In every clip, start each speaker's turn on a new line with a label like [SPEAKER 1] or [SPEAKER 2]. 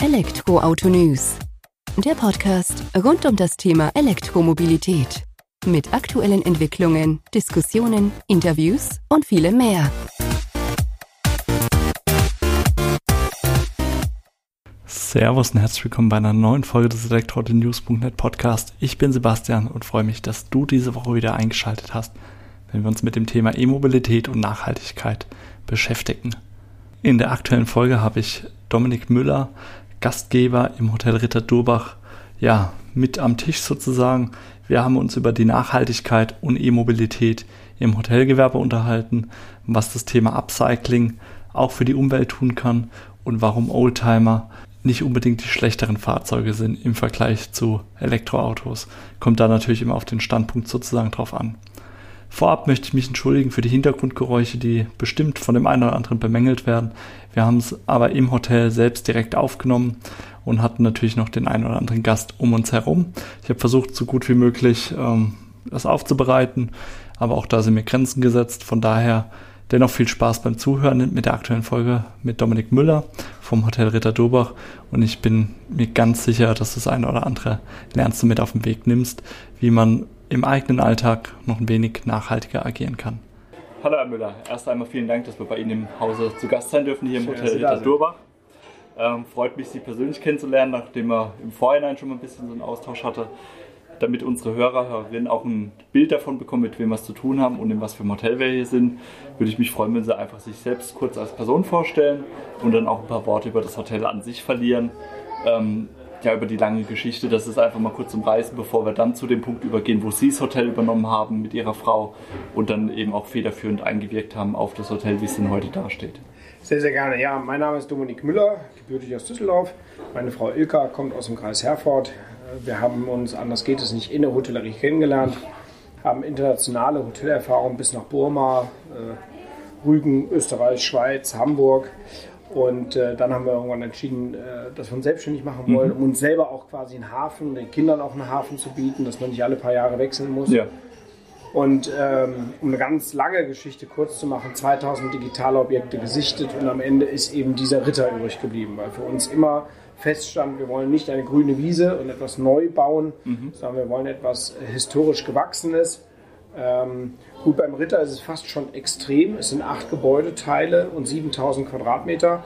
[SPEAKER 1] Elektroauto News. Der Podcast rund um das Thema Elektromobilität. Mit aktuellen Entwicklungen, Diskussionen, Interviews und vielem mehr.
[SPEAKER 2] Servus und herzlich willkommen bei einer neuen Folge des Elektroauto-News.net Podcast. Ich bin Sebastian und freue mich, dass du diese Woche wieder eingeschaltet hast, wenn wir uns mit dem Thema E-Mobilität und Nachhaltigkeit beschäftigen. In der aktuellen Folge habe ich Dominik Müller, Gastgeber im Hotel Ritter Durbach, ja, mit am Tisch sozusagen. Wir haben uns über die Nachhaltigkeit und E-Mobilität im Hotelgewerbe unterhalten, was das Thema Upcycling auch für die Umwelt tun kann und warum Oldtimer nicht unbedingt die schlechteren Fahrzeuge sind im Vergleich zu Elektroautos. Kommt da natürlich immer auf den Standpunkt sozusagen drauf an. Vorab möchte ich mich entschuldigen für die Hintergrundgeräusche, die bestimmt von dem einen oder anderen bemängelt werden. Wir haben es aber im Hotel selbst direkt aufgenommen und hatten natürlich noch den einen oder anderen Gast um uns herum. Ich habe versucht, so gut wie möglich ähm, das aufzubereiten, aber auch da sind mir Grenzen gesetzt. Von daher dennoch viel Spaß beim Zuhören mit der aktuellen Folge mit Dominik Müller vom Hotel Ritter Dobach und ich bin mir ganz sicher, dass das eine oder andere lernst du mit auf den Weg nimmst, wie man im eigenen Alltag noch ein wenig nachhaltiger agieren kann.
[SPEAKER 3] Hallo Herr Müller, erst einmal vielen Dank, dass wir bei Ihnen im Hause zu Gast sein dürfen, hier im Schön, Hotel Ritter Durbach. Ähm, freut mich, Sie persönlich kennenzulernen, nachdem wir im Vorhinein schon mal ein bisschen so einen Austausch hatte, damit unsere Hörer, Hörerinnen auch ein Bild davon bekommen, mit wem wir es zu tun haben und in was für einem Hotel wir hier sind, würde ich mich freuen, wenn Sie einfach sich selbst kurz als Person vorstellen und dann auch ein paar Worte über das Hotel an sich verlieren. Ähm, ja, über die lange Geschichte. Das ist einfach mal kurz umreißen, bevor wir dann zu dem Punkt übergehen, wo Sie das Hotel übernommen haben mit Ihrer Frau und dann eben auch federführend eingewirkt haben auf das Hotel, wie es denn heute dasteht.
[SPEAKER 4] Sehr, sehr gerne. Ja, mein Name ist Dominik Müller, gebürtig aus Düsseldorf. Meine Frau Ilka kommt aus dem Kreis Herford. Wir haben uns, anders geht es nicht, in der Hotellerie kennengelernt, haben internationale Hotelerfahrung bis nach Burma, äh, Rügen, Österreich, Schweiz, Hamburg und äh, dann haben wir irgendwann entschieden, äh, dass wir uns selbstständig machen wollen, mhm. um uns selber auch quasi einen Hafen, den Kindern auch einen Hafen zu bieten, dass man nicht alle paar Jahre wechseln muss. Ja. Und ähm, um eine ganz lange Geschichte kurz zu machen, 2000 digitale Objekte gesichtet und am Ende ist eben dieser Ritter übrig geblieben, weil für uns immer feststand, wir wollen nicht eine grüne Wiese und etwas neu bauen, mhm. sondern wir wollen etwas historisch Gewachsenes ähm, gut, beim Ritter ist es fast schon extrem. Es sind acht Gebäudeteile und 7000 Quadratmeter.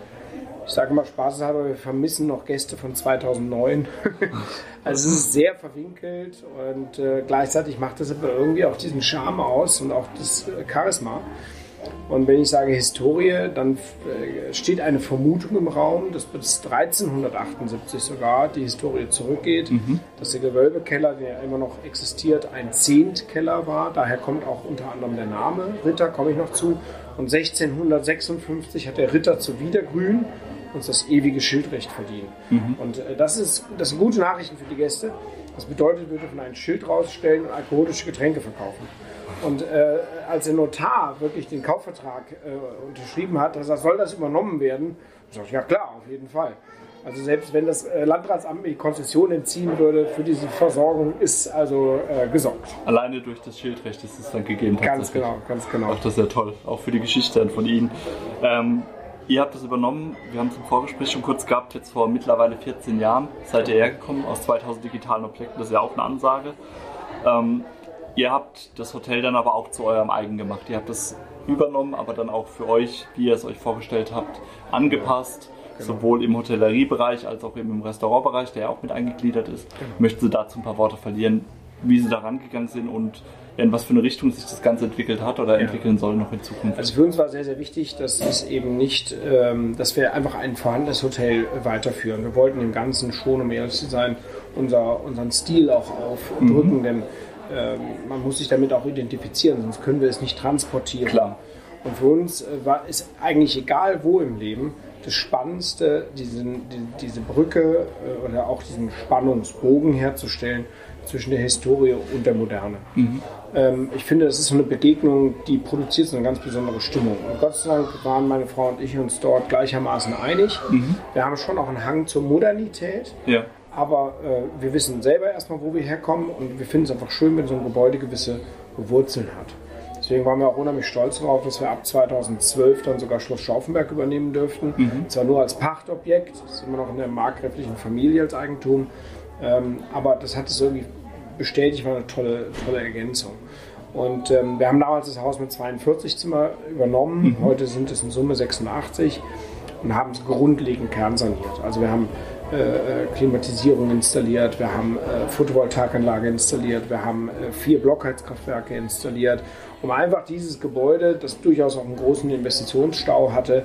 [SPEAKER 4] Ich sage mal spaßeshalber, wir vermissen noch Gäste von 2009. also es ist sehr verwinkelt und äh, gleichzeitig macht das aber irgendwie auch diesen Charme aus und auch das Charisma. Und wenn ich sage Historie, dann äh, steht eine Vermutung im Raum, dass bis 1378 sogar die Historie zurückgeht, mhm. dass der Gewölbekeller, der immer noch existiert, ein Zehntkeller war. Daher kommt auch unter anderem der Name Ritter, komme ich noch zu. Und 1656 hat der Ritter zu Wiedergrün uns das ewige Schildrecht verdient. Mhm. Und äh, das, ist, das sind gute Nachrichten für die Gäste. Das bedeutet, wir dürfen ein Schild rausstellen und alkoholische Getränke verkaufen. Und äh, als der Notar wirklich den Kaufvertrag äh, unterschrieben hat, da soll das übernommen werden. Ich sage, ja klar, auf jeden Fall. Also selbst wenn das äh, Landratsamt die Konzession entziehen würde für diese Versorgung, ist also äh, gesorgt.
[SPEAKER 3] Alleine durch das Schildrecht ist es dann gegeben.
[SPEAKER 4] Ganz genau, ganz genau.
[SPEAKER 3] Ach, das ist ja toll, auch für die Geschichte von Ihnen. Ähm, ihr habt das übernommen, wir haben es im Vorgespräch schon kurz gehabt, jetzt vor mittlerweile 14 Jahren seid ihr hergekommen aus 2000 digitalen Objekten, das ist ja auch eine Ansage. Ähm, Ihr habt das Hotel dann aber auch zu eurem eigen gemacht. Ihr habt das übernommen, aber dann auch für euch, wie ihr es euch vorgestellt habt, angepasst. Genau. Sowohl im Hotelleriebereich als auch im Restaurantbereich, der ja auch mit eingegliedert ist. Genau. Möchten Sie dazu ein paar Worte verlieren, wie Sie da rangegangen sind und in was für eine Richtung sich das Ganze entwickelt hat oder entwickeln soll noch in Zukunft?
[SPEAKER 4] Also für uns war sehr, sehr wichtig, dass es eben nicht, ähm, dass wir einfach ein vorhandenes Hotel weiterführen. Wir wollten dem Ganzen schon, um ehrlich zu sein, unser, unseren Stil auch aufdrücken, mhm. denn ähm, man muss sich damit auch identifizieren, sonst können wir es nicht transportieren.
[SPEAKER 3] Klar.
[SPEAKER 4] Und für uns äh, war, ist eigentlich egal wo im Leben, das Spannendste, diesen, die, diese Brücke äh, oder auch diesen Spannungsbogen herzustellen zwischen der Historie und der Moderne. Mhm. Ähm, ich finde, das ist so eine Begegnung, die produziert so eine ganz besondere Stimmung. Und Gott sei Dank waren meine Frau und ich uns dort gleichermaßen einig. Mhm. Wir haben schon auch einen Hang zur Modernität. Ja. Aber äh, wir wissen selber erstmal, wo wir herkommen und wir finden es einfach schön, wenn so ein Gebäude gewisse Wurzeln hat. Deswegen waren wir auch unheimlich stolz darauf, dass wir ab 2012 dann sogar Schloss Schaufenberg übernehmen dürften. Mhm. Zwar nur als Pachtobjekt, das ist immer noch in der markgräflichen Familie als Eigentum, ähm, aber das hat es irgendwie bestätigt, war eine tolle, tolle Ergänzung. Und ähm, wir haben damals das Haus mit 42 Zimmer übernommen. Mhm. Heute sind es in Summe 86 und haben es grundlegend kernsaniert. Also wir haben äh, Klimatisierung installiert, wir haben äh, Photovoltaikanlage installiert, wir haben äh, vier Blockheizkraftwerke installiert, um einfach dieses Gebäude, das durchaus auch einen großen Investitionsstau hatte,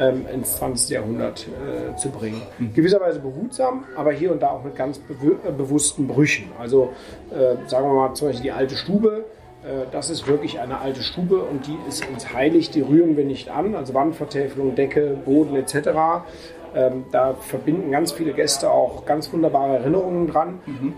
[SPEAKER 4] ähm, ins 20. Jahrhundert zu bringen. Mhm. Gewisserweise behutsam, aber hier und da auch mit ganz be bewussten Brüchen. Also sagen wir mal zum Beispiel die alte Stube, das ist wirklich eine alte Stube und die ist uns heilig, die rühren wir nicht an. Also Wandvertäfelung, Decke, Boden etc. Ähm, da verbinden ganz viele Gäste auch ganz wunderbare Erinnerungen dran. Mhm.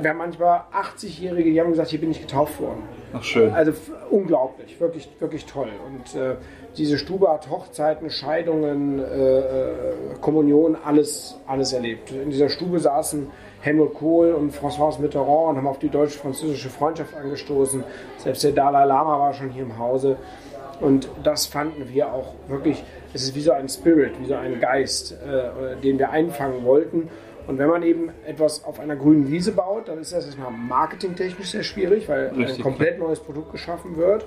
[SPEAKER 4] Wir haben manchmal 80-Jährige, die haben gesagt, hier bin ich getauft worden.
[SPEAKER 3] Ach schön.
[SPEAKER 4] Also unglaublich, wirklich, wirklich toll. Und äh, diese Stube hat Hochzeiten, Scheidungen, äh, äh, Kommunion, alles, alles erlebt. In dieser Stube saßen Helmut Kohl und François Mitterrand und haben auf die deutsch-französische Freundschaft angestoßen. Selbst der Dalai Lama war schon hier im Hause. Und das fanden wir auch wirklich, es ist wie so ein Spirit, wie so ein Geist, äh, den wir einfangen wollten. Und wenn man eben etwas auf einer grünen Wiese baut, dann ist das erstmal marketingtechnisch sehr schwierig, weil Richtig. ein komplett neues Produkt geschaffen wird.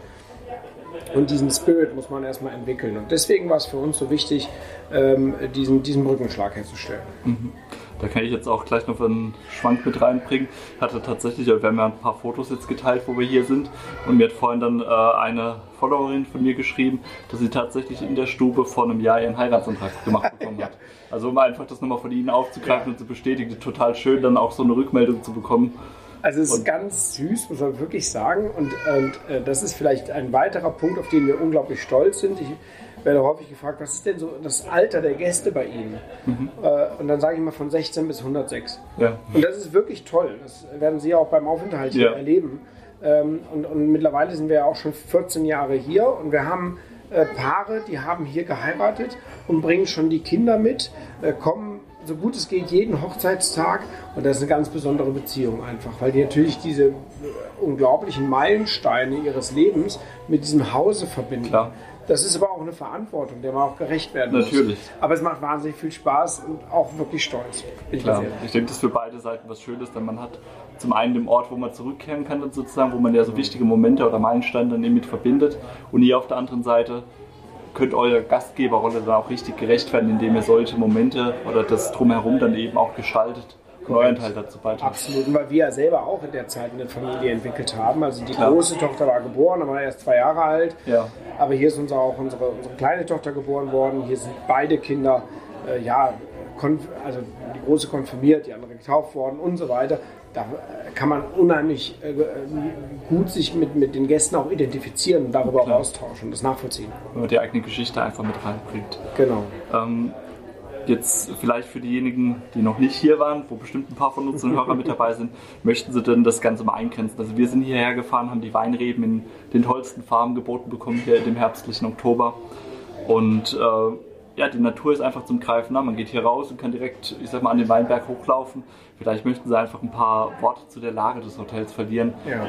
[SPEAKER 4] Und diesen Spirit muss man erstmal entwickeln. Und deswegen war es für uns so wichtig, ähm, diesen, diesen Brückenschlag herzustellen. Mhm.
[SPEAKER 3] Da kann ich jetzt auch gleich noch einen Schwank mit reinbringen. Ich hatte tatsächlich, wir haben ja ein paar Fotos jetzt geteilt, wo wir hier sind. Und mir hat vorhin dann äh, eine Followerin von mir geschrieben, dass sie tatsächlich in der Stube vor einem Jahr ihren Heiratsantrag gemacht bekommen hat. Also um einfach das nochmal von Ihnen aufzugreifen und zu bestätigen, total schön, dann auch so eine Rückmeldung zu bekommen.
[SPEAKER 4] Also es ist und ganz süß, muss man wirklich sagen. Und, und äh, das ist vielleicht ein weiterer Punkt, auf den wir unglaublich stolz sind. Ich, werde häufig gefragt, was ist denn so das Alter der Gäste bei Ihnen? Mhm. Äh, und dann sage ich immer von 16 bis 106. Ja. Und das ist wirklich toll. Das werden Sie auch beim Aufenthalt hier ja. erleben. Ähm, und, und, mittlerweile sind wir ja auch schon 14 Jahre hier und wir haben äh, Paare, die haben hier geheiratet und bringen schon die Kinder mit, äh, kommen so gut es geht jeden Hochzeitstag und das ist eine ganz besondere Beziehung einfach, weil die natürlich diese unglaublichen Meilensteine ihres Lebens mit diesem Hause verbinden. Klar. Das ist aber auch eine Verantwortung, der man auch gerecht werden
[SPEAKER 3] muss. Natürlich.
[SPEAKER 4] Aber es macht wahnsinnig viel Spaß und auch wirklich stolz.
[SPEAKER 3] Ich, Klar. ich denke, das ist für beide Seiten was Schönes, denn man hat zum einen den Ort, wo man zurückkehren kann, sozusagen, wo man ja so wichtige Momente oder Meilensteine dann eben mit verbindet. Und ihr auf der anderen Seite könnt eure Gastgeberrolle dann auch richtig gerecht werden, indem ihr solche Momente oder das drumherum dann eben auch gestaltet euren Teil dazu beitragen.
[SPEAKER 4] Absolut, weil wir ja selber auch in der Zeit eine Familie entwickelt haben. Also die Klar. große Tochter war geboren, aber erst zwei Jahre alt. Ja. Aber hier ist uns auch unsere, unsere kleine Tochter geboren worden. Hier sind beide Kinder, äh, ja, also die große konfirmiert, die andere getauft worden und so weiter. Da kann man unheimlich äh, gut sich mit, mit den Gästen auch identifizieren und darüber Klar. auch austauschen und das nachvollziehen.
[SPEAKER 3] Wenn man die eigene Geschichte einfach mit reinbringt.
[SPEAKER 4] Genau.
[SPEAKER 3] Ähm, Jetzt vielleicht für diejenigen, die noch nicht hier waren, wo bestimmt ein paar von unseren Hörern mit dabei sind, möchten Sie denn das Ganze mal eingrenzen? Also wir sind hierher gefahren, haben die Weinreben in den tollsten Farben geboten bekommen hier im herbstlichen Oktober. Und äh, ja, die Natur ist einfach zum Greifen. Ne? Man geht hier raus und kann direkt, ich sag mal, an den Weinberg hochlaufen. Vielleicht möchten Sie einfach ein paar Worte zu der Lage des Hotels verlieren.
[SPEAKER 4] Ja,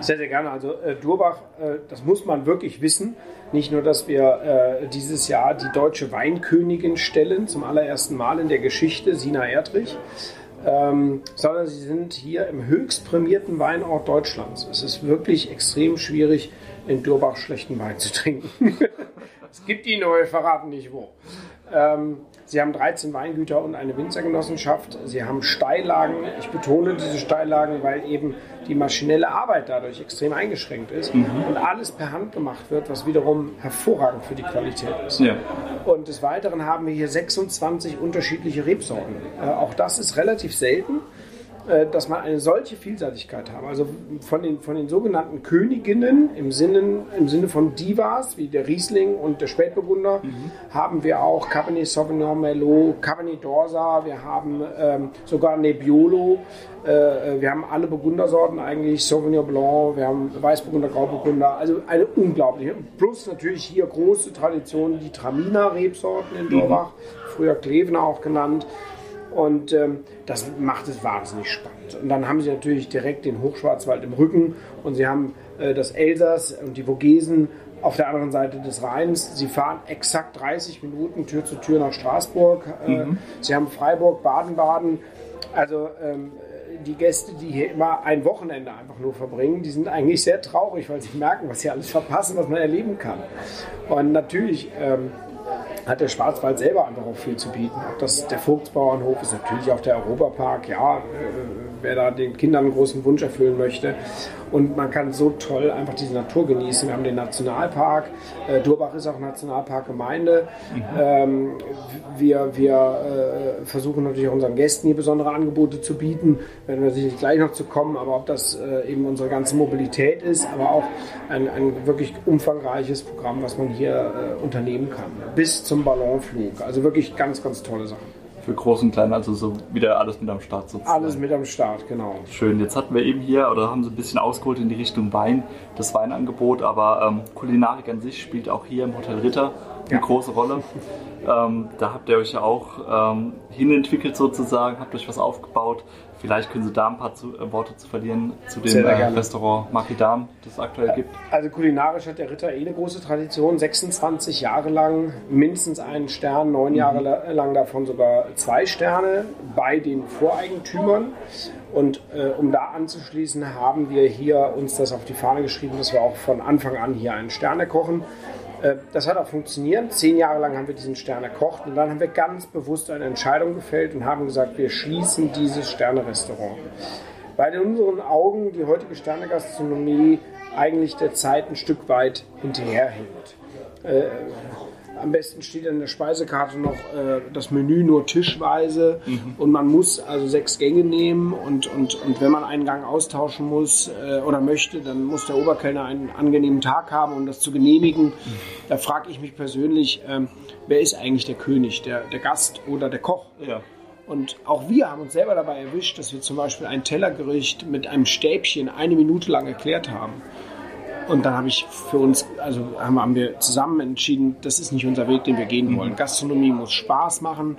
[SPEAKER 4] sehr, sehr gerne. Also äh, Durbach, äh, das muss man wirklich wissen. Nicht nur, dass wir äh, dieses Jahr die deutsche Weinkönigin stellen, zum allerersten Mal in der Geschichte, Sina Erdrich. Ähm, sondern sie sind hier im höchst prämierten Weinort Deutschlands. Es ist wirklich extrem schwierig, in Durbach schlechten Wein zu trinken. Es gibt aber wir verraten nicht wo. Ähm, Sie haben 13 Weingüter und eine Winzergenossenschaft. Sie haben Steillagen. Ich betone diese Steillagen, weil eben die maschinelle Arbeit dadurch extrem eingeschränkt ist mhm. und alles per Hand gemacht wird, was wiederum hervorragend für die Qualität ist. Ja. Und des Weiteren haben wir hier 26 unterschiedliche Rebsorten. Äh, auch das ist relativ selten. Äh, dass man eine solche Vielseitigkeit haben. Also von den, von den sogenannten Königinnen im Sinne, im Sinne von Divas, wie der Riesling und der Spätburgunder, mhm. haben wir auch Cabernet Sauvignon Merlot, Cabernet d'Orsa, wir haben ähm, sogar Nebbiolo, äh, äh, wir haben alle Burgundersorten eigentlich, Sauvignon Blanc, wir haben Weißburgunder, Grauburgunder, also eine unglaubliche. Plus natürlich hier große Tradition, die Traminer-Rebsorten in Dorbach, mhm. früher Klevener auch genannt. Und ähm, das macht es wahnsinnig spannend. Und dann haben sie natürlich direkt den Hochschwarzwald im Rücken und sie haben äh, das Elsass und die Vogesen auf der anderen Seite des Rheins. Sie fahren exakt 30 Minuten Tür zu Tür nach Straßburg. Äh, mhm. Sie haben Freiburg, Baden-Baden. Also ähm, die Gäste, die hier immer ein Wochenende einfach nur verbringen, die sind eigentlich sehr traurig, weil sie merken, was sie alles verpassen, was man erleben kann. Und natürlich ähm, hat der Schwarzwald selber einfach auch viel zu bieten. Ob das der Vogtsbauernhof ist, natürlich auch der Europapark, ja, äh, wer da den Kindern einen großen Wunsch erfüllen möchte. Und man kann so toll einfach diese Natur genießen. Wir haben den Nationalpark. Äh, Durbach ist auch Nationalparkgemeinde. Mhm. Ähm, wir wir äh, versuchen natürlich auch unseren Gästen hier besondere Angebote zu bieten. Werden wir sicherlich gleich noch zu kommen. Aber ob das äh, eben unsere ganze Mobilität ist, aber auch ein, ein wirklich umfangreiches Programm, was man hier äh, unternehmen kann. Bis zum Ballonflug. Also wirklich ganz, ganz tolle Sachen
[SPEAKER 3] für Groß und Klein, also so wieder alles mit am Start
[SPEAKER 4] sozusagen. Alles mit am Start, genau.
[SPEAKER 3] Schön. Jetzt hatten wir eben hier, oder haben Sie ein bisschen ausgeholt in die Richtung Wein, das Weinangebot, aber ähm, Kulinarik an sich spielt auch hier im Hotel Ritter eine ja. große Rolle. Ähm, da habt ihr euch ja auch ähm, hinentwickelt sozusagen, habt euch was aufgebaut. Vielleicht können Sie da ein paar zu, äh, Worte zu verlieren zu dem äh, Restaurant Makidam, das es aktuell gibt.
[SPEAKER 4] Also kulinarisch hat der Ritter eh eine große Tradition. 26 Jahre lang mindestens einen Stern, neun mhm. Jahre lang davon sogar zwei Sterne bei den Voreigentümern. Und äh, um da anzuschließen, haben wir hier uns das auf die Fahne geschrieben, dass wir auch von Anfang an hier einen Sterne kochen. Äh, das hat auch funktioniert. Zehn Jahre lang haben wir diesen Stern erkocht und dann haben wir ganz bewusst eine Entscheidung gefällt und haben gesagt, wir schließen dieses Sterne-Restaurant. Weil in unseren Augen die heutige Sternegastronomie eigentlich der Zeit ein Stück weit hinterherhinkt. Am besten steht in der Speisekarte noch äh, das Menü nur tischweise mhm. und man muss also sechs Gänge nehmen und, und, und wenn man einen Gang austauschen muss äh, oder möchte, dann muss der Oberkellner einen angenehmen Tag haben, um das zu genehmigen. Mhm. Da frage ich mich persönlich, äh, wer ist eigentlich der König, der, der Gast oder der Koch? Ja. Und auch wir haben uns selber dabei erwischt, dass wir zum Beispiel ein Tellergericht mit einem Stäbchen eine Minute lang erklärt haben. Und dann habe ich für uns, also haben wir zusammen entschieden, das ist nicht unser Weg, den wir gehen wollen. Mhm. Gastronomie muss Spaß machen,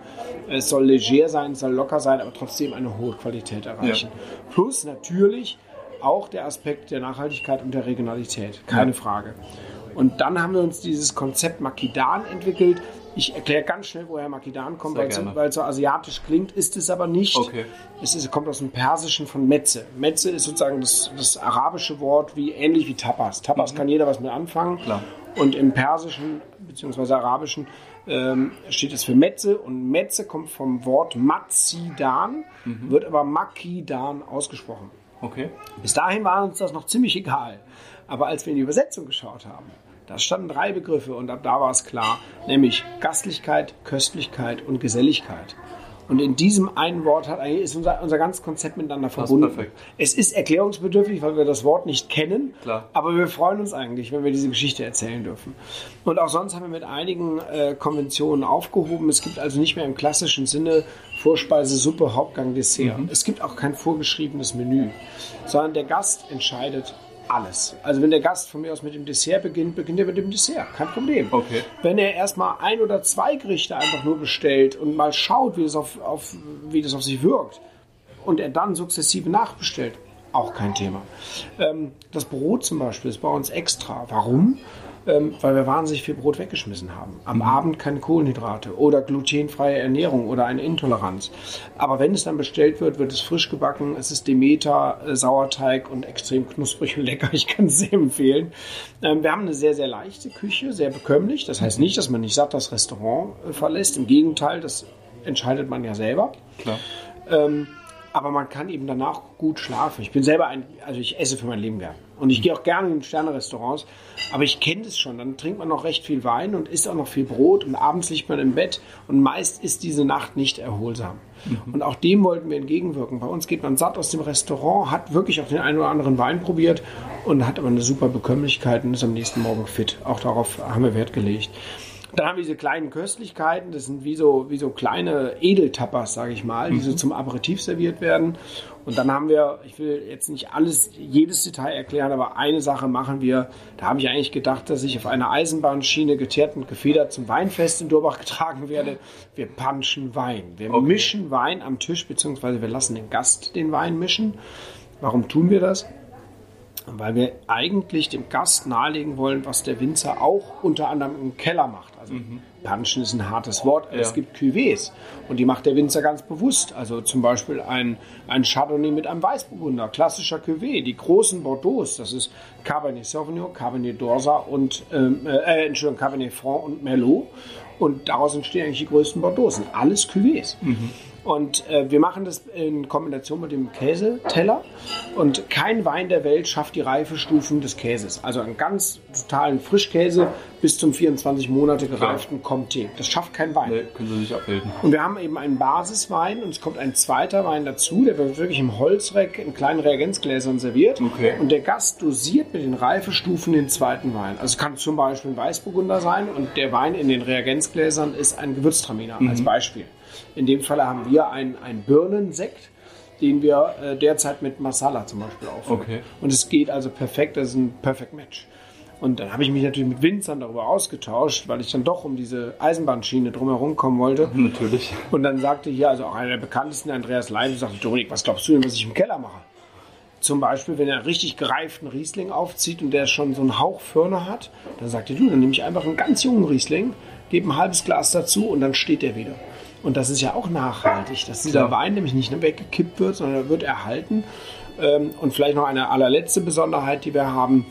[SPEAKER 4] es soll leger sein, es soll locker sein, aber trotzdem eine hohe Qualität erreichen. Ja. Plus natürlich auch der Aspekt der Nachhaltigkeit und der Regionalität, keine ja. Frage. Und dann haben wir uns dieses Konzept Makidan entwickelt, ich erkläre ganz schnell, woher Makidan kommt, weil es, weil es so asiatisch klingt, ist es aber nicht. Okay. Es ist, kommt aus dem Persischen von Metze. Metze ist sozusagen das, das arabische Wort, wie ähnlich wie Tapas. Tapas mhm. kann jeder was mit anfangen. Klar. Und im Persischen bzw. Arabischen ähm, steht es für Metze und Metze kommt vom Wort Mazidan, mhm. wird aber Makidan ausgesprochen. Okay. Bis dahin war uns das noch ziemlich egal. Aber als wir in die Übersetzung geschaut haben, da standen drei Begriffe und ab da war es klar, nämlich Gastlichkeit, Köstlichkeit und Geselligkeit. Und in diesem einen Wort hat eigentlich ist unser, unser ganzes Konzept miteinander verbunden. Perfekt. Es ist erklärungsbedürftig, weil wir das Wort nicht kennen. Klar. Aber wir freuen uns eigentlich, wenn wir diese Geschichte erzählen dürfen. Und auch sonst haben wir mit einigen äh, Konventionen aufgehoben. Es gibt also nicht mehr im klassischen Sinne Vorspeise, Suppe, Hauptgang, Dessert. Mhm. Es gibt auch kein vorgeschriebenes Menü, sondern der Gast entscheidet, alles. Also wenn der Gast von mir aus mit dem Dessert beginnt, beginnt er mit dem Dessert. Kein Problem. Okay. Wenn er erstmal ein oder zwei Gerichte einfach nur bestellt und mal schaut, wie das auf, auf, wie das auf sich wirkt und er dann sukzessive nachbestellt, auch kein Thema. Ähm, das Brot zum Beispiel ist bei uns extra. Warum? Ähm, weil wir wahnsinnig viel Brot weggeschmissen haben. Am mhm. Abend keine Kohlenhydrate oder glutenfreie Ernährung oder eine Intoleranz. Aber wenn es dann bestellt wird, wird es frisch gebacken. Es ist Demeter, äh, Sauerteig und extrem knusprig und lecker. Ich kann es sehr empfehlen. Ähm, wir haben eine sehr, sehr leichte Küche, sehr bekömmlich. Das heißt nicht, dass man nicht satt das Restaurant äh, verlässt. Im Gegenteil, das entscheidet man ja selber. Klar. Ähm, aber man kann eben danach gut schlafen. Ich bin selber ein, also ich esse für mein Leben gern. Und ich gehe auch gerne in Sterne-Restaurants, aber ich kenne das schon. Dann trinkt man noch recht viel Wein und isst auch noch viel Brot und abends liegt man im Bett und meist ist diese Nacht nicht erholsam. Mhm. Und auch dem wollten wir entgegenwirken. Bei uns geht man satt aus dem Restaurant, hat wirklich auch den einen oder anderen Wein probiert und hat aber eine super Bekömmlichkeit und ist am nächsten Morgen fit. Auch darauf haben wir Wert gelegt. Dann haben wir diese kleinen Köstlichkeiten, das sind wie so, wie so kleine Edeltappers, sage ich mal, die mhm. so zum Aperitif serviert werden. Und dann haben wir, ich will jetzt nicht alles, jedes Detail erklären, aber eine Sache machen wir. Da habe ich eigentlich gedacht, dass ich auf einer Eisenbahnschiene geteert und gefedert zum Weinfest in Durbach getragen werde. Wir punchen Wein. Wir okay. mischen Wein am Tisch, beziehungsweise wir lassen den Gast den Wein mischen. Warum tun wir das? weil wir eigentlich dem Gast nahelegen wollen, was der Winzer auch unter anderem im Keller macht. Also mhm. Punchen ist ein hartes Wort, aber ja. es gibt Cuvées und die macht der Winzer ganz bewusst. Also zum Beispiel ein, ein Chardonnay mit einem Weißburgunder, klassischer Cuvée. Die großen Bordeaux, das ist Cabernet Sauvignon, Cabernet d'Orsa und ähm, äh, Entschuldigung, Cabernet Franc und Merlot. Und daraus entstehen eigentlich die größten Bordeaux. Alles Cuvées. Mhm. Und äh, wir machen das in Kombination mit dem Käseteller. Und kein Wein der Welt schafft die Reifestufen des Käses. Also einen ganz totalen Frischkäse bis zum 24 Monate gereiften Comté. Das schafft kein Wein. Nee,
[SPEAKER 3] können Sie nicht abbilden.
[SPEAKER 4] Und wir haben eben einen Basiswein und es kommt ein zweiter Wein dazu. Der wird wirklich im Holzreck in kleinen Reagenzgläsern serviert. Okay. Und der Gast dosiert mit den Reifestufen den zweiten Wein. Also es kann zum Beispiel ein Weißburgunder sein und der Wein in den Reagenzgläsern ist ein Gewürztraminer mhm. als Beispiel. In dem Fall haben wir einen, einen Birnensekt, den wir äh, derzeit mit Masala zum Beispiel aufnehmen. Okay. Und es geht also perfekt, das ist ein Perfect Match. Und dann habe ich mich natürlich mit Winzern darüber ausgetauscht, weil ich dann doch um diese Eisenbahnschiene drumherum kommen wollte.
[SPEAKER 3] Natürlich.
[SPEAKER 4] Und dann sagte hier, also auch einer der bekanntesten, Andreas Lein, sagte, Dominik, was glaubst du denn, was ich im Keller mache? Zum Beispiel, wenn er einen richtig gereiften Riesling aufzieht und der schon so einen Hauch Firne hat, dann sagte du, dann nehme ich einfach einen ganz jungen Riesling, gebe ein halbes Glas dazu und dann steht der wieder. Und das ist ja auch nachhaltig, dass dieser Klar. Wein nämlich nicht weggekippt wird, sondern er wird erhalten. Ähm, und vielleicht noch eine allerletzte Besonderheit, die wir haben,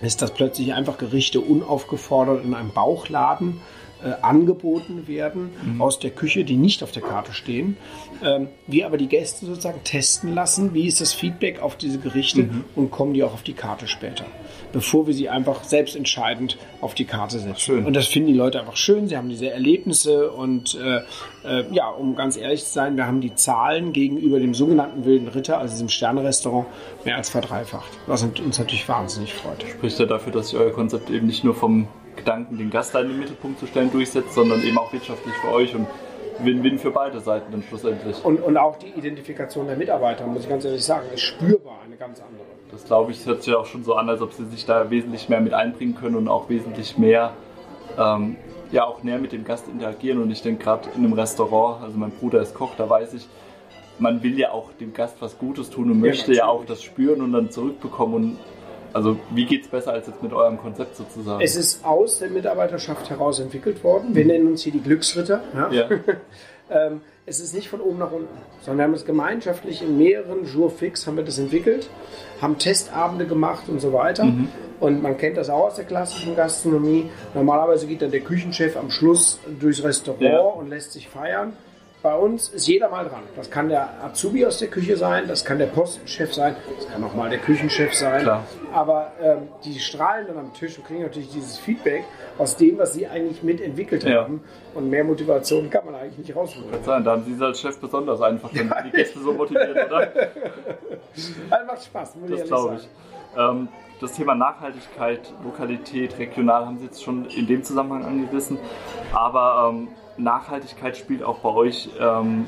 [SPEAKER 4] ist, dass plötzlich einfach Gerichte unaufgefordert in einem Bauchladen äh, angeboten werden mhm. aus der Küche, die nicht auf der Karte stehen. Ähm, wir aber die Gäste sozusagen testen lassen, wie ist das Feedback auf diese Gerichte mhm. und kommen die auch auf die Karte später bevor wir sie einfach selbstentscheidend auf die Karte setzen. Schön. Und das finden die Leute einfach schön. Sie haben diese Erlebnisse und äh, äh, ja, um ganz ehrlich zu sein, wir haben die Zahlen gegenüber dem sogenannten Wilden Ritter, also diesem Sternerestaurant, mehr als verdreifacht, was uns natürlich wahnsinnig freut.
[SPEAKER 3] Spricht ja dafür, dass sich euer Konzept eben nicht nur vom Gedanken, den Gast in den Mittelpunkt zu stellen, durchsetzt, sondern eben auch wirtschaftlich für euch und Win-Win für beide Seiten dann schlussendlich.
[SPEAKER 4] Und, und auch die Identifikation der Mitarbeiter, muss ich ganz ehrlich sagen, ist spürbar eine ganz andere.
[SPEAKER 3] Das glaube ich, hört sich auch schon so an, als ob sie sich da wesentlich mehr mit einbringen können und auch wesentlich mehr, ähm, ja, auch näher mit dem Gast interagieren. Und ich denke gerade in einem Restaurant, also mein Bruder ist Koch, da weiß ich, man will ja auch dem Gast was Gutes tun und möchte ja, ja auch das spüren und dann zurückbekommen. Und also wie geht es besser als jetzt mit eurem Konzept sozusagen?
[SPEAKER 4] Es ist aus der Mitarbeiterschaft heraus entwickelt worden. Wir nennen uns hier die Glücksritter. Ja? ja. ähm, es ist nicht von oben nach unten, sondern wir haben es gemeinschaftlich in mehreren Jour-Fix haben wir das entwickelt, haben Testabende gemacht und so weiter. Mhm. Und man kennt das auch aus der klassischen Gastronomie. Normalerweise geht dann der Küchenchef am Schluss durchs Restaurant ja. und lässt sich feiern. Bei uns ist jeder mal dran. Das kann der Azubi aus der Küche sein, das kann der Postchef sein, das kann auch mal der Küchenchef sein. Klar. Aber ähm, die strahlen dann am Tisch und kriegen natürlich dieses Feedback aus dem, was sie eigentlich mitentwickelt ja. haben. Und mehr Motivation kann man eigentlich nicht rausholen.
[SPEAKER 3] Kann sein, da haben Sie als Chef besonders einfach, wenn ja. die Gäste so motivieren, oder?
[SPEAKER 4] Das macht Spaß,
[SPEAKER 3] muss das ich glaube ich. Ähm, das Thema Nachhaltigkeit, Lokalität, regional haben Sie jetzt schon in dem Zusammenhang angerissen. Aber ähm, Nachhaltigkeit spielt auch bei euch ähm,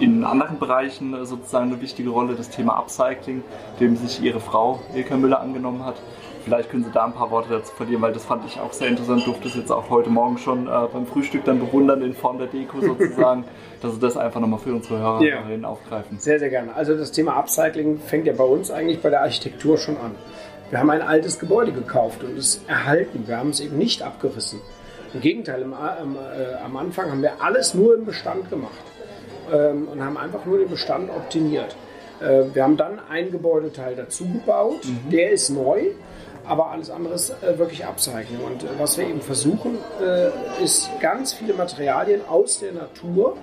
[SPEAKER 3] in anderen Bereichen sozusagen eine wichtige Rolle. Das Thema Upcycling, dem sich Ihre Frau Ilka Müller angenommen hat. Vielleicht können Sie da ein paar Worte dazu verlieren, weil das fand ich auch sehr interessant. Durfte es jetzt auch heute Morgen schon äh, beim Frühstück dann bewundern in Form der Deko sozusagen, dass Sie das einfach nochmal für unsere Hörer ja. aufgreifen.
[SPEAKER 4] Sehr, sehr gerne. Also das Thema Upcycling fängt ja bei uns eigentlich bei der Architektur schon an. Wir haben ein altes Gebäude gekauft und es erhalten. Wir haben es eben nicht abgerissen. Im Gegenteil, am, am, äh, am Anfang haben wir alles nur im Bestand gemacht ähm, und haben einfach nur den Bestand optimiert. Äh, wir haben dann ein Gebäudeteil dazu gebaut, mhm. der ist neu, aber alles andere ist äh, wirklich Upcycling. Und äh, was wir eben versuchen, äh, ist ganz viele Materialien aus der Natur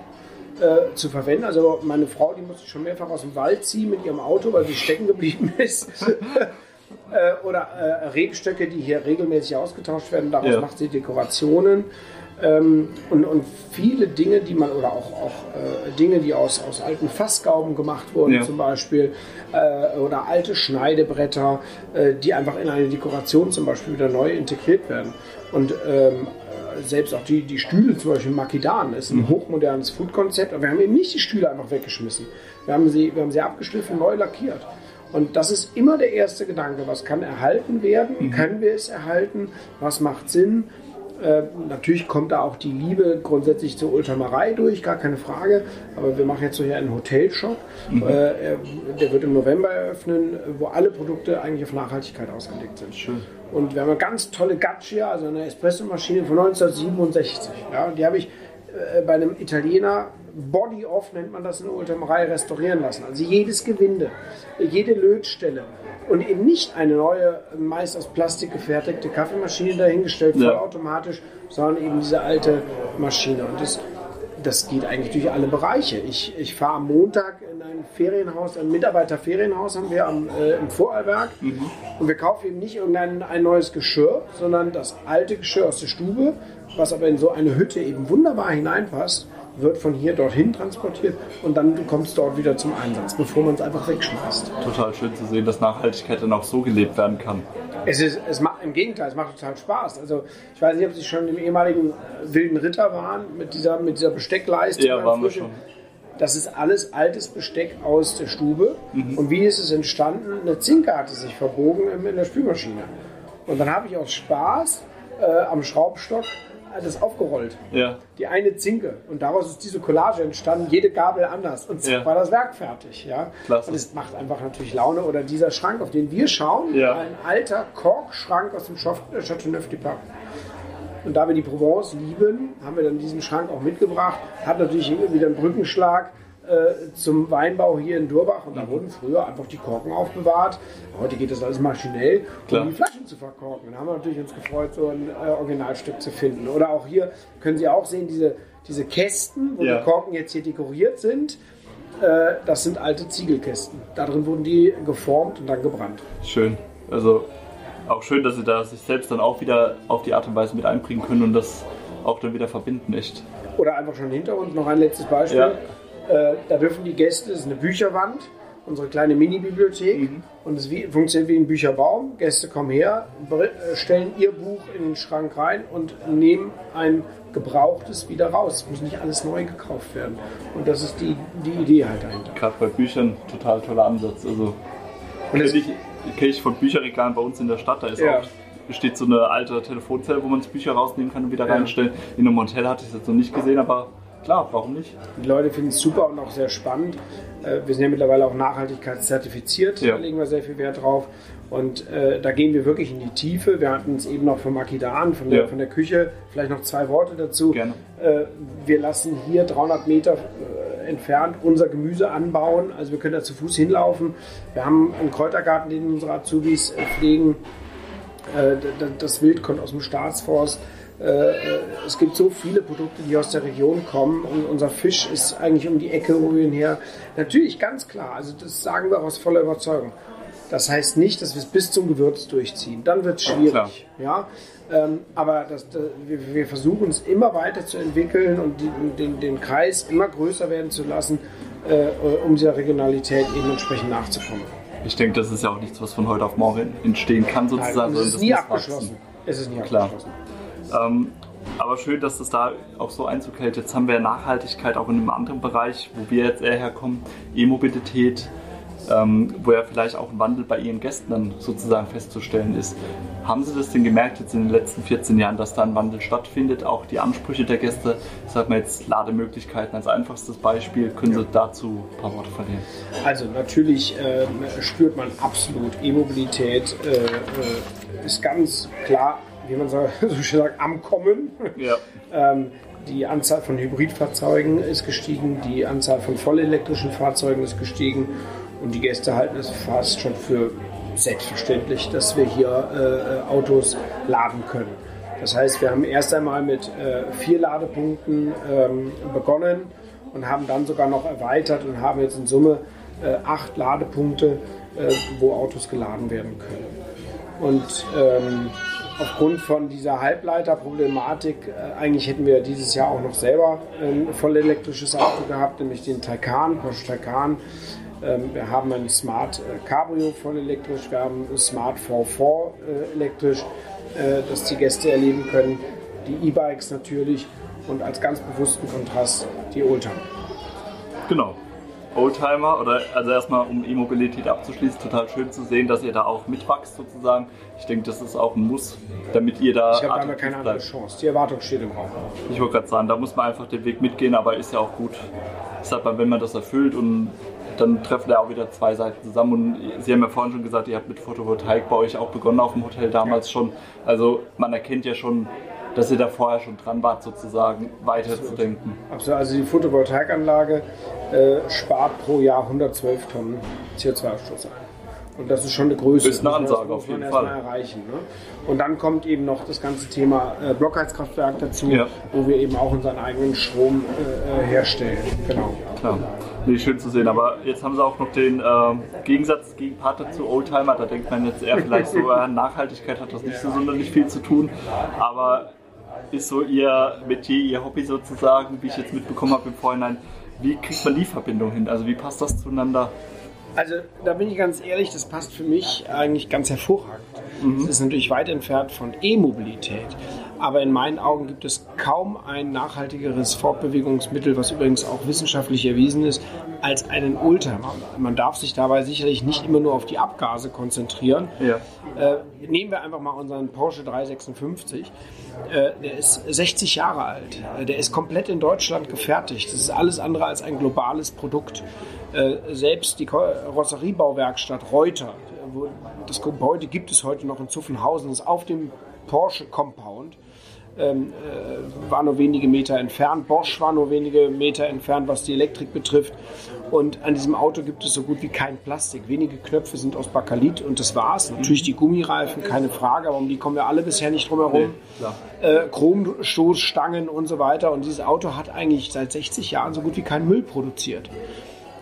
[SPEAKER 4] äh, zu verwenden. Also meine Frau, die musste schon mehrfach aus dem Wald ziehen mit ihrem Auto, weil sie stecken geblieben ist. Äh, oder äh, Rebstöcke, die hier regelmäßig ausgetauscht werden. Daraus ja. macht sie Dekorationen. Ähm, und, und, viele Dinge, die man, oder auch, auch äh, Dinge, die aus, aus alten Fassgauben gemacht wurden, ja. zum Beispiel, äh, oder alte Schneidebretter, äh, die einfach in eine Dekoration zum Beispiel wieder neu integriert werden. Und ähm, selbst auch die, die Stühle, zum Beispiel Makidan, ist ein mhm. hochmodernes Food-Konzept, aber wir haben eben nicht die Stühle einfach weggeschmissen. Wir haben sie, wir haben sie abgeschliffen, neu lackiert. Und das ist immer der erste Gedanke. Was kann erhalten werden? Mhm. Können wir es erhalten? Was macht Sinn? Äh, natürlich kommt da auch die Liebe grundsätzlich zur Ultramarei durch, gar keine Frage. Aber wir machen jetzt so hier einen Hotelshop. Mhm. Äh, der wird im November eröffnen, wo alle Produkte eigentlich auf Nachhaltigkeit ausgelegt sind.
[SPEAKER 3] Schön.
[SPEAKER 4] Und wir haben eine ganz tolle Gaccia, also eine Espressomaschine von 1967. Ja, die habe ich äh, bei einem Italiener Body-Off nennt man das in der Ultramarei restaurieren lassen. Also jedes Gewinde, jede Lötstelle, und eben nicht eine neue, meist aus Plastik gefertigte Kaffeemaschine dahingestellt, ja. vollautomatisch, sondern eben diese alte Maschine. Und das, das geht eigentlich durch alle Bereiche. Ich, ich fahre am Montag in ein Ferienhaus, ein Mitarbeiterferienhaus haben wir am, äh, im Vorarlberg mhm. und wir kaufen eben nicht irgendein ein neues Geschirr, sondern das alte Geschirr aus der Stube, was aber in so eine Hütte eben wunderbar hineinpasst wird von hier dorthin transportiert und dann kommt es dort wieder zum Einsatz, bevor man es einfach wegschmeißt.
[SPEAKER 3] Total schön zu sehen, dass Nachhaltigkeit dann auch so gelebt werden kann.
[SPEAKER 4] Es ist, es macht, Im Gegenteil, es macht total Spaß. Also ich weiß nicht, ob Sie schon im ehemaligen Wilden Ritter waren, mit dieser, mit dieser Besteckleiste.
[SPEAKER 3] Ja, waren wir schon.
[SPEAKER 4] Das ist alles altes Besteck aus der Stube. Mhm. Und wie ist es entstanden? Eine Zinke hatte sich verbogen in der Spülmaschine. Und dann habe ich aus Spaß äh, am Schraubstock das aufgerollt.
[SPEAKER 3] Ja.
[SPEAKER 4] Die eine Zinke. Und daraus ist diese Collage entstanden, jede Gabel anders. Und so ja. war das Werk fertig. Ja?
[SPEAKER 3] Klasse.
[SPEAKER 4] Und es macht einfach natürlich Laune. Oder dieser Schrank, auf den wir schauen, ja. ein alter Korkschrank aus dem Chateauneuf-du-Pape. Und da wir die Provence lieben, haben wir dann diesen Schrank auch mitgebracht. Hat natürlich wieder einen Brückenschlag äh, zum Weinbau hier in Durbach und da mhm. wurden früher einfach die Korken aufbewahrt. Heute geht das alles maschinell, Klar. um die Flaschen zu verkorken. Da haben wir natürlich uns gefreut, so ein äh, Originalstück zu finden. Oder auch hier können Sie auch sehen, diese, diese Kästen, wo ja. die Korken jetzt hier dekoriert sind. Äh, das sind alte Ziegelkästen. Darin wurden die geformt und dann gebrannt.
[SPEAKER 3] Schön. Also auch schön, dass Sie da sich selbst dann auch wieder auf die Art und Weise mit einbringen können und das auch dann wieder verbinden, echt.
[SPEAKER 4] Oder einfach schon hinter uns noch ein letztes Beispiel. Ja. Äh, da dürfen die Gäste, das ist eine Bücherwand, unsere kleine Mini-Bibliothek mhm. und es wie, funktioniert wie ein Bücherbaum. Gäste kommen her, stellen ihr Buch in den Schrank rein und nehmen ein gebrauchtes wieder raus. Es muss nicht alles neu gekauft werden. Und das ist die, die Idee halt dahinter.
[SPEAKER 3] Gerade bei Büchern total toller Ansatz. Also kenne ich, kenn ich von Bücherregalen bei uns in der Stadt, da ist ja. auch steht so eine alte Telefonzelle, wo man Bücher rausnehmen kann und wieder ja. reinstellen. In einem Hotel hatte ich es jetzt noch nicht gesehen, aber klar, warum nicht?
[SPEAKER 4] Die Leute finden es super und auch sehr spannend. Äh, wir sind ja mittlerweile auch nachhaltigkeitszertifiziert, ja. da legen wir sehr viel Wert drauf. Und äh, da gehen wir wirklich in die Tiefe. Wir hatten es eben noch von Makidan, von der, ja. von der Küche. Vielleicht noch zwei Worte dazu.
[SPEAKER 3] Gerne.
[SPEAKER 4] Äh, wir lassen hier 300 Meter äh, entfernt unser Gemüse anbauen. Also wir können da zu Fuß hinlaufen. Wir haben einen Kräutergarten, den unsere Azubis äh, pflegen. Das Wild kommt aus dem Staatsforst. Äh, äh, es gibt so viele Produkte, die aus der Region kommen und unser Fisch ist eigentlich um die Ecke, ihn her. Natürlich, ganz klar, also das sagen wir aus voller Überzeugung. Das heißt nicht, dass wir es bis zum Gewürz durchziehen. Dann wird es schwierig. Ja, ähm, aber das, das, wir, wir, versuchen es immer weiter zu entwickeln und die, den, den, Kreis immer größer werden zu lassen, äh, um dieser Regionalität eben entsprechend nachzukommen.
[SPEAKER 3] Ich denke, das ist ja auch nichts, was von heute auf morgen entstehen kann, sozusagen.
[SPEAKER 4] Nein, es ist nie abgeschlossen. Es ist nie Klar. abgeschlossen.
[SPEAKER 3] Ähm, aber schön, dass das da auch so Einzug hält. Jetzt haben wir Nachhaltigkeit auch in einem anderen Bereich, wo wir jetzt eher herkommen, E-Mobilität, ähm, wo ja vielleicht auch ein Wandel bei Ihren Gästen dann sozusagen festzustellen ist. Haben Sie das denn gemerkt jetzt in den letzten 14 Jahren, dass da ein Wandel stattfindet? Auch die Ansprüche der Gäste, sagen wir jetzt Lademöglichkeiten als einfachstes Beispiel, können Sie dazu ein paar Worte verlieren?
[SPEAKER 4] Also natürlich äh, spürt man absolut E-Mobilität, äh, äh, ist ganz klar wie man so schön sagt, am Kommen.
[SPEAKER 3] Ja.
[SPEAKER 4] ähm, die Anzahl von Hybridfahrzeugen ist gestiegen, die Anzahl von vollelektrischen Fahrzeugen ist gestiegen und die Gäste halten es fast schon für selbstverständlich, dass wir hier äh, Autos laden können. Das heißt, wir haben erst einmal mit äh, vier Ladepunkten ähm, begonnen und haben dann sogar noch erweitert und haben jetzt in Summe äh, acht Ladepunkte, äh, wo Autos geladen werden können. Und ähm, aufgrund von dieser Halbleiterproblematik, äh, eigentlich hätten wir dieses Jahr auch noch selber ein voll elektrisches Auto gehabt, nämlich den Taycan, Porsche Taycan. Ähm, wir haben ein Smart äh, Cabrio voll elektrisch, wir haben ein Smart V4 äh, elektrisch, das die Gäste erleben können, die E-Bikes natürlich und als ganz bewussten Kontrast die Ultra.
[SPEAKER 3] Genau. Oldtimer oder also erstmal um E-Mobilität abzuschließen, total schön zu sehen, dass ihr da auch mitwachst sozusagen. Ich denke, das ist auch ein Muss, damit ihr da.
[SPEAKER 4] Ich habe aber keine andere Chance. Die Erwartung steht im Raum.
[SPEAKER 3] Ich wollte gerade sagen, da muss man einfach den Weg mitgehen, aber ist ja auch gut. Sagt man, wenn man das erfüllt und dann treffen da auch wieder zwei Seiten zusammen. Und Sie haben ja vorhin schon gesagt, ihr habt mit Photovoltaik bei euch auch begonnen auf dem Hotel damals ja. schon. Also man erkennt ja schon dass ihr da vorher schon dran wart, sozusagen weiterzudenken.
[SPEAKER 4] Absolut. Also die Photovoltaikanlage äh, spart pro Jahr 112 Tonnen CO2-Ausstoß ein. Und das ist schon eine Größe.
[SPEAKER 3] Das ist eine Ansage auf jeden Fall.
[SPEAKER 4] Erreichen, ne? Und dann kommt eben noch das ganze Thema äh, Blockheizkraftwerk dazu, ja. wo wir eben auch unseren eigenen Strom äh, herstellen. Genau.
[SPEAKER 3] Klar. Nee, schön zu sehen. Aber jetzt haben sie auch noch den äh, Gegensatz, Gegenpart dazu Oldtimer. Da denkt man jetzt eher vielleicht so, äh, Nachhaltigkeit hat das nicht so sonderlich viel zu tun. Aber ist so Ihr Metier, Ihr Hobby sozusagen, wie ich jetzt mitbekommen habe im Vorhinein. Wie kriegt man die Verbindung hin? Also wie passt das zueinander?
[SPEAKER 4] Also da bin ich ganz ehrlich, das passt für mich eigentlich ganz hervorragend. Mhm. Es ist natürlich weit entfernt von E-Mobilität. Aber in meinen Augen gibt es kaum ein nachhaltigeres Fortbewegungsmittel, was übrigens auch wissenschaftlich erwiesen ist, als einen Oldtimer. Man darf sich dabei sicherlich nicht immer nur auf die Abgase konzentrieren. Ja. Äh, nehmen wir einfach mal unseren Porsche 356. Äh, der ist 60 Jahre alt. Äh, der ist komplett in Deutschland gefertigt. Das ist alles andere als ein globales Produkt. Äh, selbst die Karosseriebauwerkstatt Reuter, das Gebäude gibt es heute noch in Zuffenhausen, ist auf dem Porsche Compound ähm, äh, war nur wenige Meter entfernt. Bosch war nur wenige Meter entfernt, was die Elektrik betrifft. Und an diesem Auto gibt es so gut wie kein Plastik. Wenige Knöpfe sind aus Bakalit und das war's. Natürlich die Gummireifen, keine Frage, aber um die kommen wir alle bisher nicht drum herum. Nee, äh, Chromstoßstangen und so weiter. Und dieses Auto hat eigentlich seit 60 Jahren so gut wie keinen Müll produziert.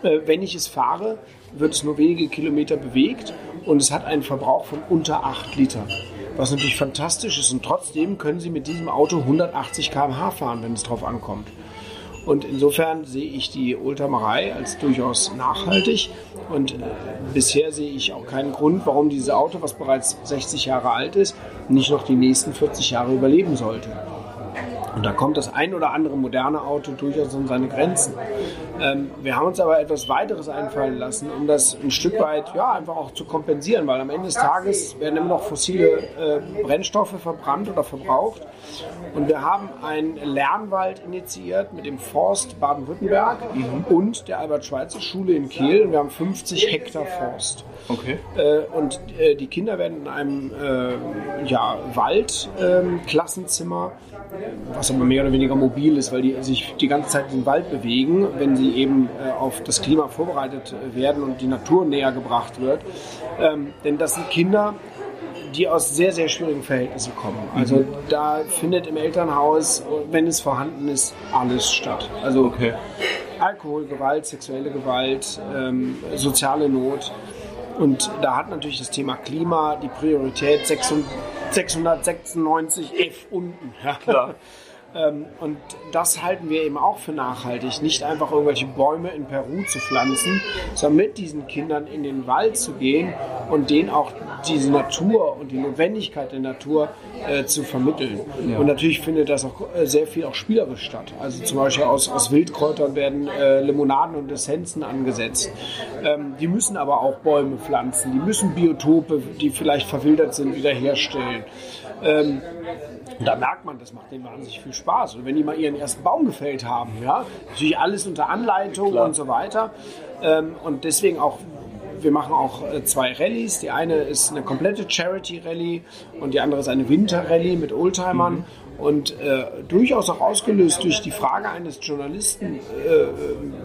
[SPEAKER 4] Äh, wenn ich es fahre, wird es nur wenige Kilometer bewegt und es hat einen Verbrauch von unter 8 Litern was natürlich fantastisch ist. Und trotzdem können Sie mit diesem Auto 180 km/h fahren, wenn es drauf ankommt. Und insofern sehe ich die Oldtimerei als durchaus nachhaltig. Und äh, bisher sehe ich auch keinen Grund, warum dieses Auto, was bereits 60 Jahre alt ist, nicht noch die nächsten 40 Jahre überleben sollte. Und da kommt das ein oder andere moderne Auto durchaus an seine Grenzen. Ähm, wir haben uns aber etwas weiteres einfallen lassen, um das ein Stück weit ja, einfach auch zu kompensieren, weil am Ende des Tages werden immer noch fossile äh, Brennstoffe verbrannt oder verbraucht. Und wir haben einen Lernwald initiiert mit dem Forst Baden-Württemberg mhm. und der Albert-Schweitzer-Schule in Kiel. Und wir haben 50 Hektar Forst.
[SPEAKER 3] Okay.
[SPEAKER 4] Äh, und äh, die Kinder werden in einem äh, ja, Waldklassenzimmer ähm, was aber mehr oder weniger mobil ist, weil die sich die ganze Zeit in den Wald bewegen, wenn sie eben äh, auf das Klima vorbereitet werden und die Natur näher gebracht wird. Ähm, denn das sind Kinder, die aus sehr, sehr schwierigen Verhältnissen kommen. Also mhm. da findet im Elternhaus, wenn es vorhanden ist, alles statt. Also okay. Alkohol, Gewalt, sexuelle Gewalt, ähm, soziale Not. Und da hat natürlich das Thema Klima die Priorität 696 F unten. Ja. Klar. Ähm, und das halten wir eben auch für nachhaltig. Nicht einfach irgendwelche Bäume in Peru zu pflanzen, sondern mit diesen Kindern in den Wald zu gehen und denen auch diese Natur und die Notwendigkeit der Natur äh, zu vermitteln. Ja. Und natürlich findet das auch äh, sehr viel auch spielerisch statt. Also zum Beispiel aus, aus Wildkräutern werden äh, Limonaden und Essenzen angesetzt. Ähm, die müssen aber auch Bäume pflanzen, die müssen Biotope, die vielleicht verwildert sind, wiederherstellen. Ähm, und da merkt man, das macht denen wahnsinnig viel Spaß. Und wenn die mal ihren ersten Baum gefällt haben, ja, natürlich alles unter Anleitung und so weiter. Ähm, und deswegen auch wir machen auch äh, zwei Rallyes. Die eine ist eine komplette Charity-Rallye und die andere ist eine Winter-Rallye mit Oldtimern. Mhm. Und äh, durchaus auch ausgelöst durch die Frage eines Journalisten, äh,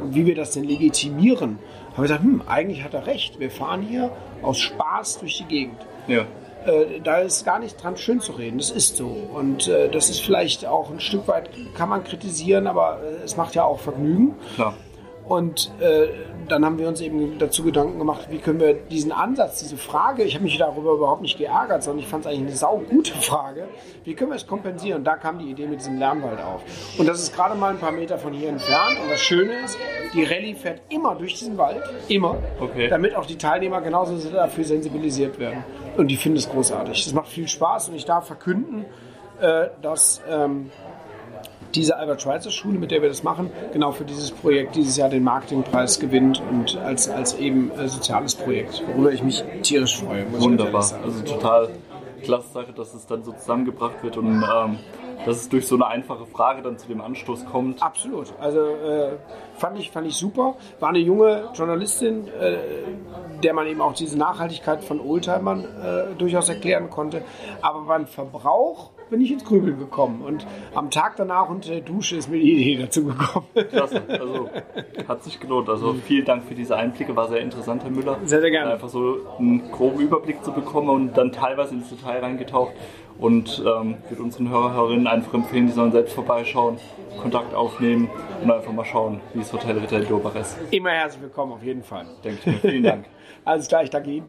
[SPEAKER 4] wie wir das denn legitimieren, haben wir gesagt, hm, eigentlich hat er recht. Wir fahren hier aus Spaß durch die Gegend. Ja. Äh, da ist gar nicht dran schön zu reden. Das ist so. Und äh, das ist vielleicht auch ein Stück weit, kann man kritisieren, aber äh, es macht ja auch Vergnügen. Klar. Und äh, dann haben wir uns eben dazu Gedanken gemacht, wie können wir diesen Ansatz, diese Frage, ich habe mich darüber überhaupt nicht geärgert, sondern ich fand es eigentlich eine saugute Frage, wie können wir es kompensieren? Und da kam die Idee mit diesem Lärmwald auf. Und das ist gerade mal ein paar Meter von hier entfernt. Und das Schöne ist, die Rallye fährt immer durch diesen Wald, immer, okay. damit auch die Teilnehmer genauso dafür sensibilisiert werden. Und die finden es großartig. Das macht viel Spaß und ich darf verkünden, äh, dass... Ähm, diese Albert-Schweitzer-Schule, mit der wir das machen, genau für dieses Projekt dieses Jahr den Marketingpreis gewinnt und als, als eben äh, soziales Projekt, worüber ich mich tierisch freue.
[SPEAKER 3] Wunderbar, also total klasse Sache, dass es dann so zusammengebracht wird und ähm, dass es durch so eine einfache Frage dann zu dem Anstoß kommt.
[SPEAKER 4] Absolut. Also äh, fand, ich, fand ich super. War eine junge Journalistin, äh, der man eben auch diese Nachhaltigkeit von Oldtimern äh, durchaus erklären konnte. Aber beim Verbrauch bin ich ins Grübeln gekommen. Und am Tag danach unter der Dusche ist mir die Idee dazu gekommen.
[SPEAKER 3] Klasse, also hat sich gelohnt. Also vielen Dank für diese Einblicke, war sehr interessant, Herr Müller.
[SPEAKER 4] Sehr, sehr gerne.
[SPEAKER 3] Einfach so einen groben Überblick zu bekommen und dann teilweise ins Detail reingetaucht. Und ähm, würde unseren Hörer, Hörerinnen einfach empfehlen, die sollen selbst vorbeischauen, Kontakt aufnehmen und einfach mal schauen, wie das Hotel Ritter in Dobach ist.
[SPEAKER 4] Immer herzlich willkommen, auf jeden Fall.
[SPEAKER 3] Denke ich mir. Vielen Dank.
[SPEAKER 4] Alles klar, ich danke Ihnen.